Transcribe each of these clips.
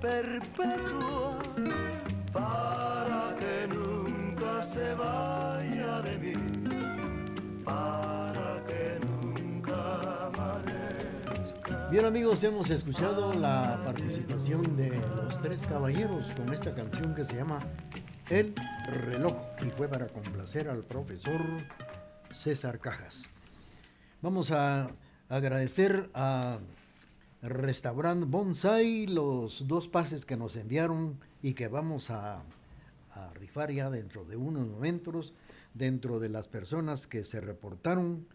Perpetua para que nunca se vaya de mí, para que nunca amanezca. Bien amigos, hemos escuchado la participación de los tres caballeros con esta canción que se llama El reloj y fue para complacer al profesor César Cajas. Vamos a agradecer a Restaurant Bonsai, los dos pases que nos enviaron y que vamos a, rifar ya dentro de unos momentos, dentro de las personas que se reportaron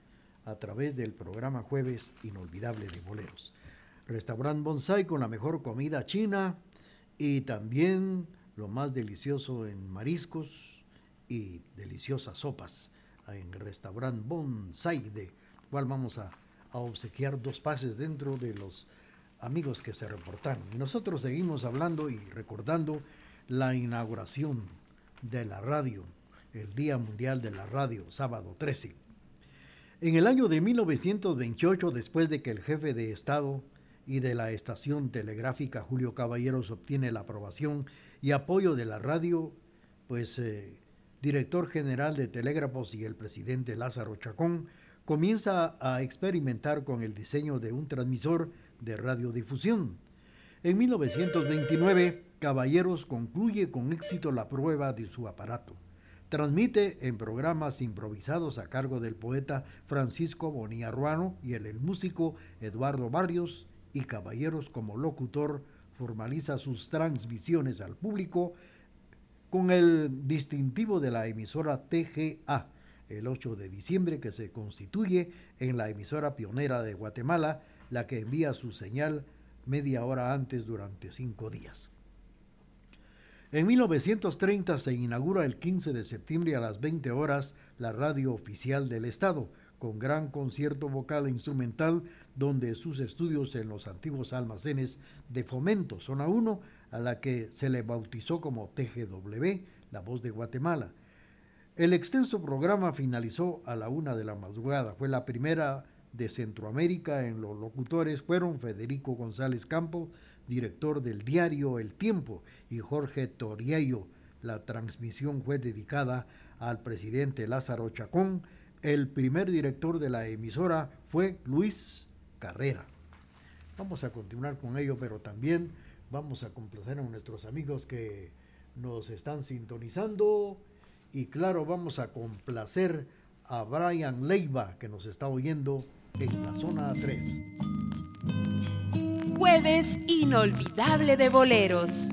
a través del programa Jueves Inolvidable de Boleros. Restaurant Bonsai con la mejor comida china y también lo más delicioso en mariscos y deliciosas sopas en Restaurant Bonsai, de cual vamos a obsequiar dos pases dentro de los amigos que se reportaron. Y nosotros seguimos hablando y recordando la inauguración de la radio, el Día Mundial de la Radio, sábado 13. En el año de 1928, después de que el jefe de Estado y de la estación telegráfica Julio Caballeros obtiene la aprobación y apoyo de la radio, pues eh, director general de Telégrafos y el presidente Lázaro Chacón comienza a experimentar con el diseño de un transmisor de radiodifusión. En 1929, Caballeros concluye con éxito la prueba de su aparato. Transmite en programas improvisados a cargo del poeta Francisco Bonilla Ruano y el, músico Eduardo Barrios y Caballeros como locutor formaliza sus transmisiones al público con el distintivo de la emisora TGA el 8 de diciembre que se constituye en la emisora pionera de Guatemala la que envía su señal media hora antes durante cinco días. En 1930 se inaugura el 15 de septiembre a las 20 horas la radio oficial del Estado, con gran concierto vocal e instrumental, donde sus estudios en los antiguos almacenes de fomento, zona 1, a la que se le bautizó como TGW, la voz de Guatemala. El extenso programa finalizó a la una de la madrugada. Fue la primera de Centroamérica en los locutores fueron Federico González Campo, director del diario El Tiempo, y Jorge Toriello. La transmisión fue dedicada al presidente Lázaro Chacón. El primer director de la emisora fue Luis Carrera. Vamos a continuar con ello, pero también vamos a complacer a nuestros amigos que nos están sintonizando y claro, vamos a complacer a Brian Leiva que nos está oyendo en la zona 3. Jueves inolvidable de boleros.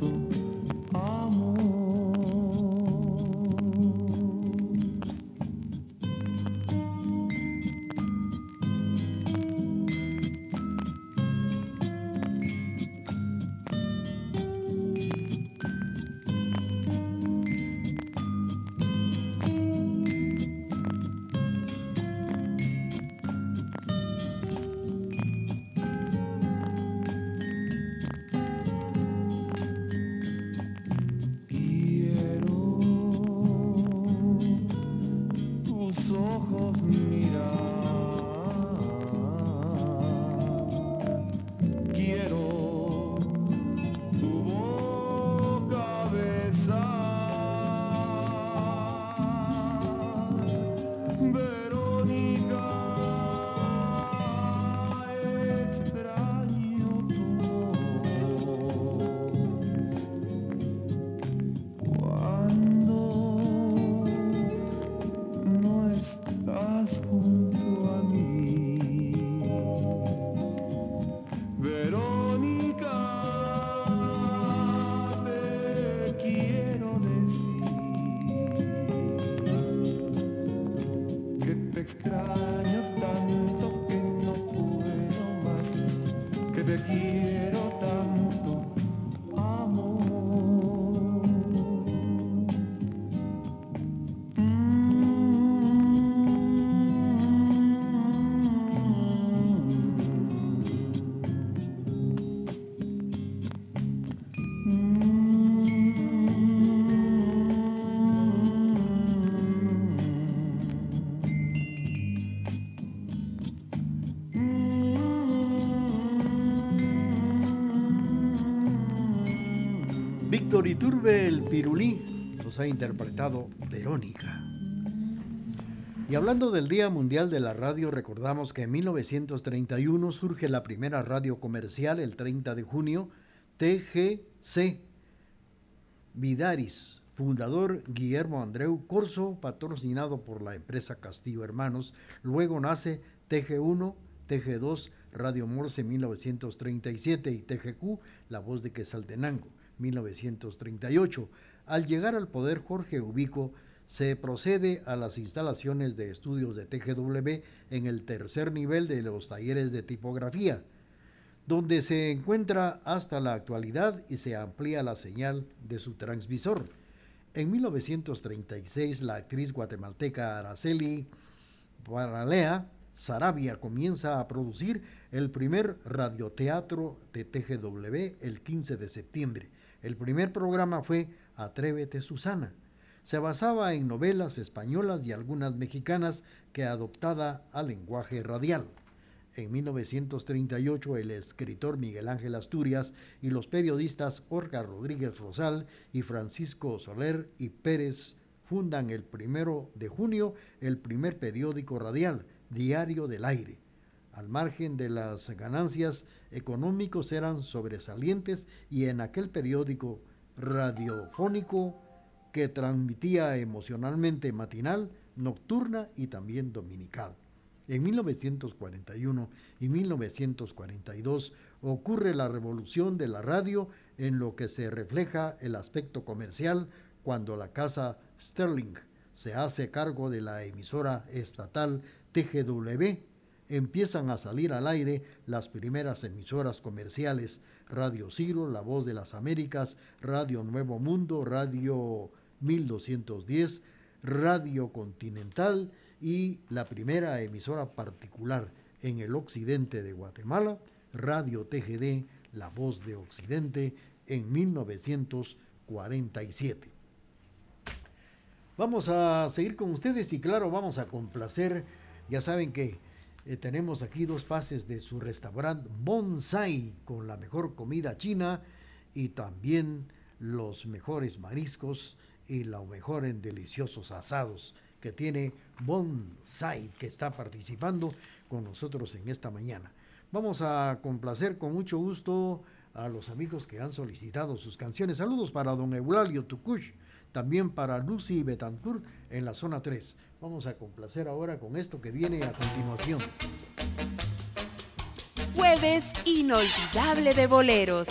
people. Iturbe el Pirulí nos ha interpretado Verónica. Y hablando del Día Mundial de la Radio, recordamos que en 1931 surge la primera radio comercial, el 30 de junio, TGC Vidaris, fundador Guillermo Andreu Corso, patrocinado por la empresa Castillo Hermanos. Luego nace TG1, TG2 Radio Morse 1937 y TGQ La Voz de Quesaltenango 1938. Al llegar al poder Jorge Ubico se procede a las instalaciones de estudios de TGW en el tercer nivel de los talleres de tipografía, donde se encuentra hasta la actualidad y se amplía la señal de su transmisor. En 1936, la actriz guatemalteca Araceli Paralea Sarabia comienza a producir el primer radioteatro de TGW el 15 de septiembre. El primer programa fue Atrévete Susana se basaba en novelas españolas y algunas mexicanas que adoptada al lenguaje radial. En 1938 el escritor Miguel Ángel Asturias y los periodistas Orca Rodríguez Rosal y Francisco Soler y Pérez fundan el primero de junio el primer periódico radial, Diario del Aire. Al margen de las ganancias económicos eran sobresalientes y en aquel periódico radiofónico que transmitía emocionalmente matinal, nocturna y también dominical. En 1941 y 1942 ocurre la revolución de la radio en lo que se refleja el aspecto comercial cuando la casa Sterling se hace cargo de la emisora estatal TGW. Empiezan a salir al aire las primeras emisoras comerciales, Radio Ciro, La Voz de las Américas, Radio Nuevo Mundo, Radio 1210, Radio Continental y la primera emisora particular en el occidente de Guatemala, Radio TGD, La Voz de Occidente, en 1947. Vamos a seguir con ustedes y claro, vamos a complacer, ya saben que eh, tenemos aquí dos pases de su restaurante Bonsai con la mejor comida china y también los mejores mariscos y lo mejor en deliciosos asados que tiene Bonsai, que está participando con nosotros en esta mañana. Vamos a complacer con mucho gusto a los amigos que han solicitado sus canciones. Saludos para don Eulalio Tucush, también para Lucy Betancourt en la zona 3. Vamos a complacer ahora con esto que viene a continuación. Jueves inolvidable de boleros.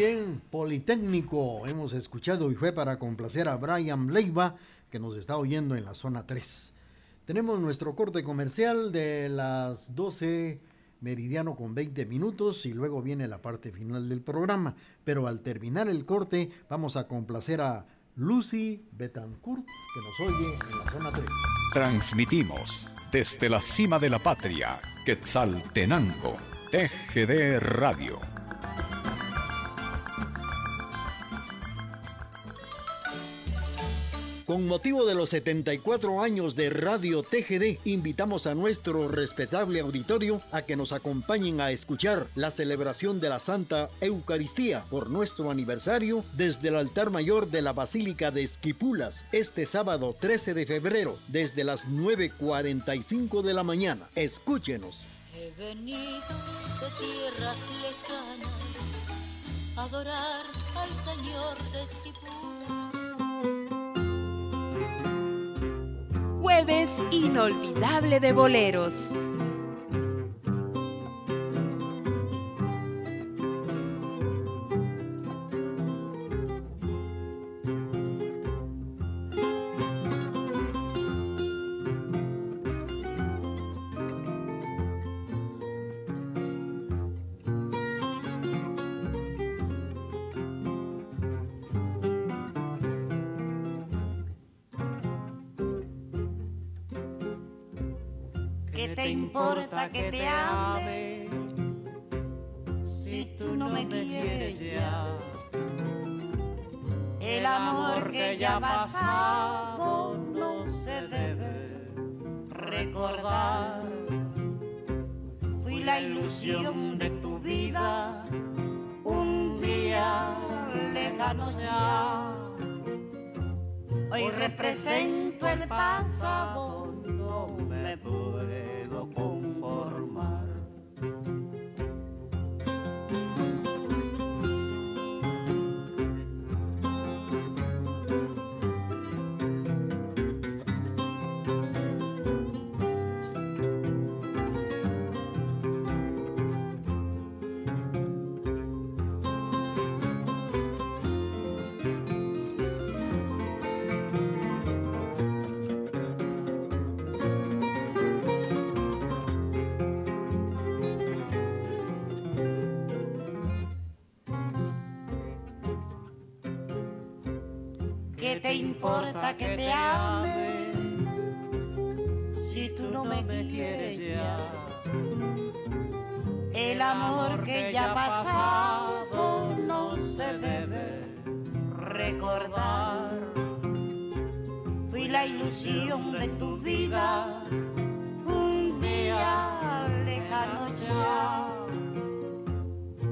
Bien, Politécnico, hemos escuchado y fue para complacer a Brian Leiva, que nos está oyendo en la zona 3. Tenemos nuestro corte comercial de las 12 meridiano con 20 minutos y luego viene la parte final del programa. Pero al terminar el corte vamos a complacer a Lucy Betancourt, que nos oye en la zona 3. Transmitimos desde la cima de la patria, Quetzaltenango, TGD Radio Con motivo de los 74 años de Radio TGD, invitamos a nuestro respetable auditorio a que nos acompañen a escuchar la celebración de la Santa Eucaristía por nuestro aniversario desde el altar mayor de la Basílica de Esquipulas este sábado 13 de febrero desde las 9.45 de la mañana. Escúchenos. He venido de tierras lejanas a adorar al Señor de Esquipulas Jueves inolvidable de boleros. Que te ame si tú no me quieres ya. El amor que ya pasado no se debe recordar. Fui la ilusión de tu vida un día lejano ya. Hoy represento el pasado, importa que te ame si tú no me quieres ya? El amor que ya pasado no se debe recordar. Fui la ilusión de tu vida un día lejano ya.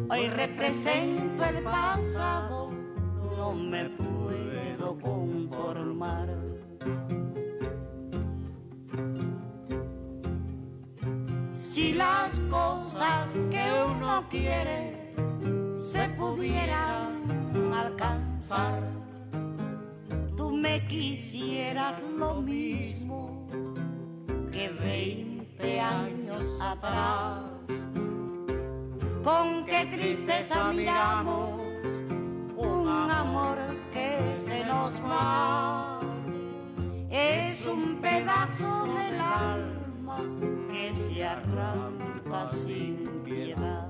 Hoy represento el pasado, no me conformar. Si las cosas que uno quiere se pudieran alcanzar, tú me quisieras lo mismo que 20 años atrás. Con qué tristeza miramos un amor se nos va. Es un pedazo del alma que se arranca sin piedad.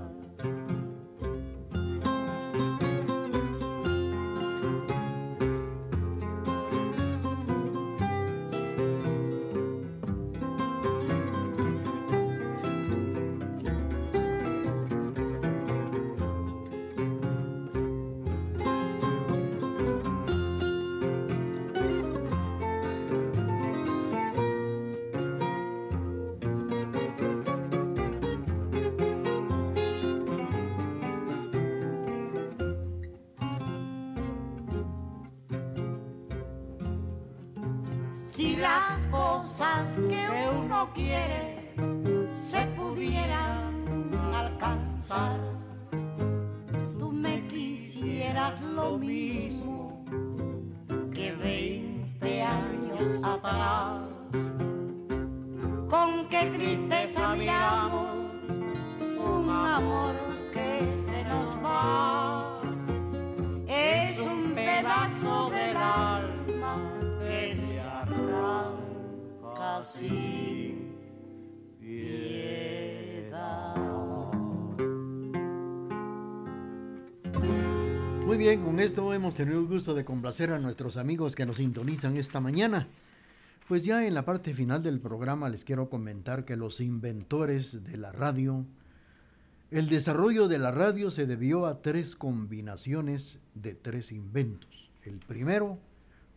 Bien, con esto hemos tenido el gusto de complacer a nuestros amigos que nos sintonizan esta mañana. Pues ya en la parte final del programa les quiero comentar que los inventores de la radio, el desarrollo de la radio se debió a tres combinaciones de tres inventos. El primero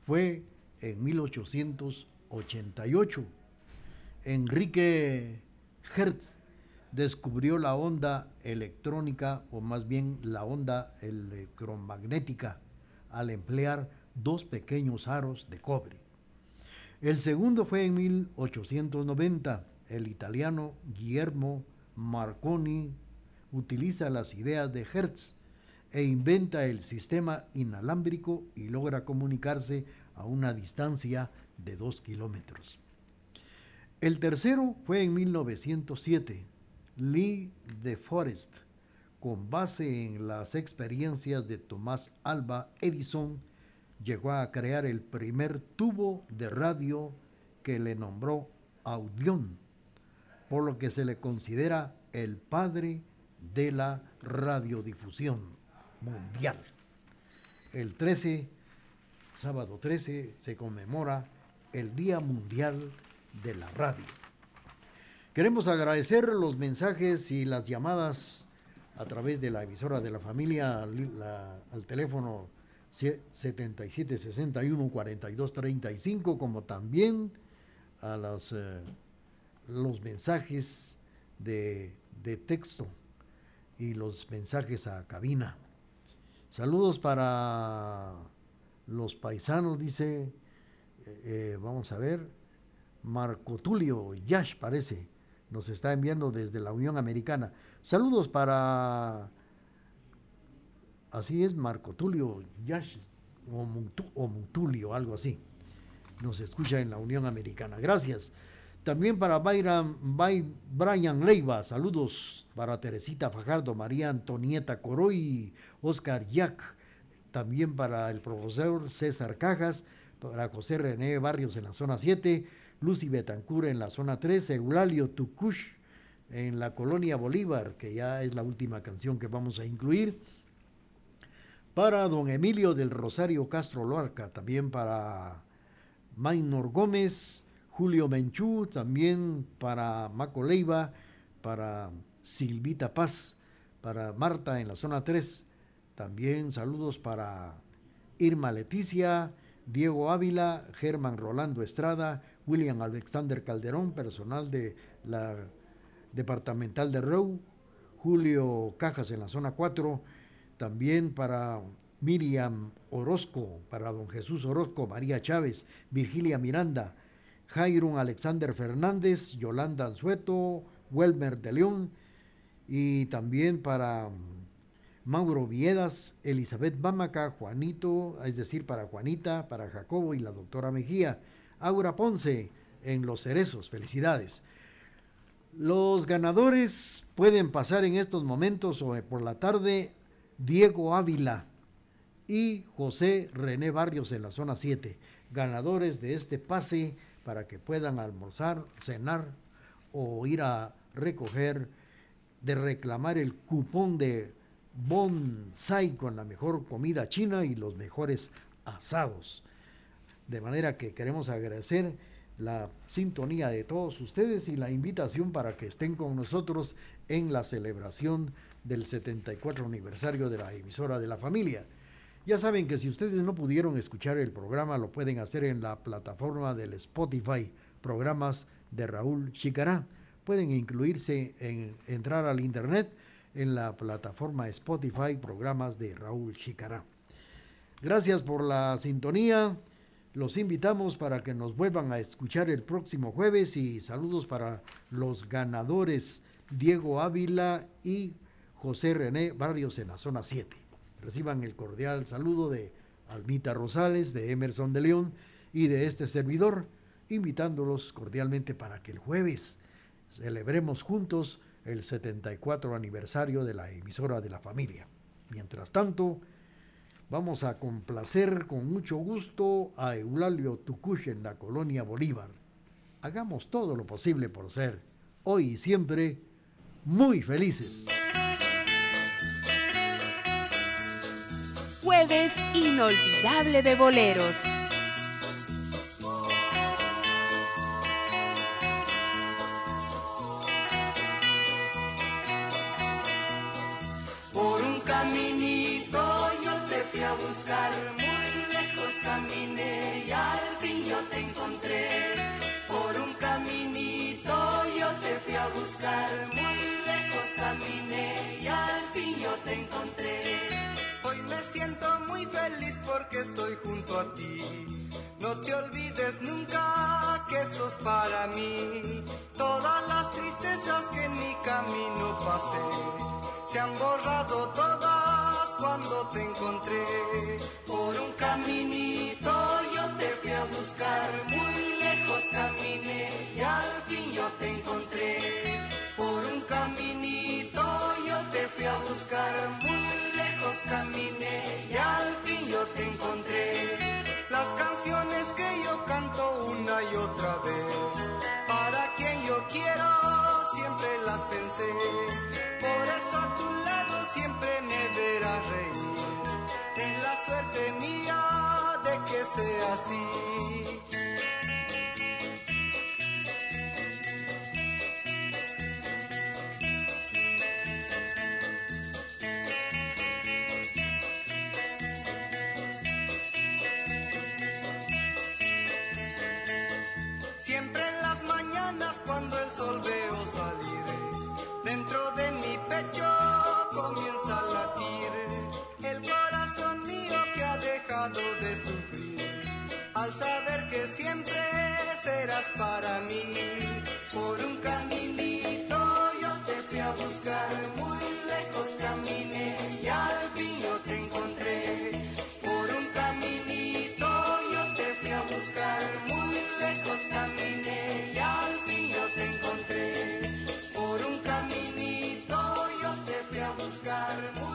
fue en 1888. Enrique Hertz descubrió la onda electrónica o más bien la onda electromagnética al emplear dos pequeños aros de cobre. El segundo fue en 1890. El italiano Guillermo Marconi utiliza las ideas de Hertz e inventa el sistema inalámbrico y logra comunicarse a una distancia de dos kilómetros. El tercero fue en 1907. Lee de Forest, con base en las experiencias de Tomás Alba Edison, llegó a crear el primer tubo de radio que le nombró Audión, por lo que se le considera el padre de la radiodifusión mundial. El 13, sábado 13, se conmemora el Día Mundial de la Radio. Queremos agradecer los mensajes y las llamadas a través de la emisora de la familia al, teléfono 7761 4235 como también a eh, los mensajes de, de texto y los mensajes a cabina. Saludos para los paisanos, dice, eh, eh, vamos a ver, Marco Tulio Yash parece, nos está enviando desde la Unión Americana. Saludos para, así es, Marco Tulio Yash, o, Mutu, Mutulio, algo así. Nos escucha en la Unión Americana. Gracias. También para Byron, By, Brian Leiva, saludos para Teresita Fajardo, María Antonieta Coroy, Oscar Yac, también para el profesor César Cajas, para José René Barrios en la zona 7, Lucy Betancur en la zona 3, Eulalio Tucush en la colonia Bolívar, que ya es la última canción que vamos a incluir. Para don Emilio del Rosario Castro Loarca, también para Maynor Gómez, Julio Menchú, también para Maco Leiva, para Silvita Paz, para Marta en la zona 3, también saludos para Irma Leticia, Diego Ávila, Germán Rolando Estrada, William Alexander Calderón, personal de la departamental de Reu, Julio Cajas en la zona 4, también para Miriam Orozco, para don Jesús Orozco, María Chávez, Virgilia Miranda, Jairon Alexander Fernández, Yolanda Anzueto, Welmer de León y también para Mauro Viedas, Elizabeth Bámaca, Juanito, es decir, para Juanita, para Jacobo y la doctora Mejía, Aura Ponce en Los Cerezos, felicidades. Los ganadores pueden pasar en estos momentos o por la tarde Diego Ávila y José René Barrios en la zona 7, ganadores de este pase para que puedan almorzar, cenar o ir a recoger, de reclamar el cupón de bonsai con la mejor comida china y los mejores asados. De manera que queremos agradecer la sintonía de todos ustedes y la invitación para que estén con nosotros en la celebración del 74 aniversario de la emisora de la familia. Ya saben que si ustedes no pudieron escuchar el programa, lo pueden hacer en la plataforma del Spotify, programas de Raúl Chicará. Pueden incluirse en entrar al internet en la plataforma Spotify, programas de Raúl Chicará. Gracias por la sintonía. Los invitamos para que nos vuelvan a escuchar el próximo jueves y saludos para los ganadores Diego Ávila y José René Barrios en la zona 7. Reciban el cordial saludo de Almita Rosales, de Emerson de León y de este servidor, invitándolos cordialmente para que el jueves celebremos juntos el 74 aniversario de la emisora de la familia. Mientras tanto, vamos a complacer con mucho gusto a Eulalio Tucush en la colonia Bolívar. hagamos todo lo posible por ser, hoy y siempre, muy felices. Jueves inolvidable de boleros. Por un caminito yo te fui a buscar, muy lejos caminé y al fin yo te encontré. Hoy me siento muy feliz porque estoy junto a ti. No te olvides nunca que sos para mí. Todas las tristezas que en mi camino pasé se han borrado todas cuando te encontré. Por un caminito te encontré, por un caminito yo te fui a buscar, muy lejos caminé y al fin yo te encontré. Las canciones que yo canto una y otra vez, para quien yo quiero siempre las pensé, por eso a tu lado siempre me verás reír, es la suerte mía de que sea así. Salmo.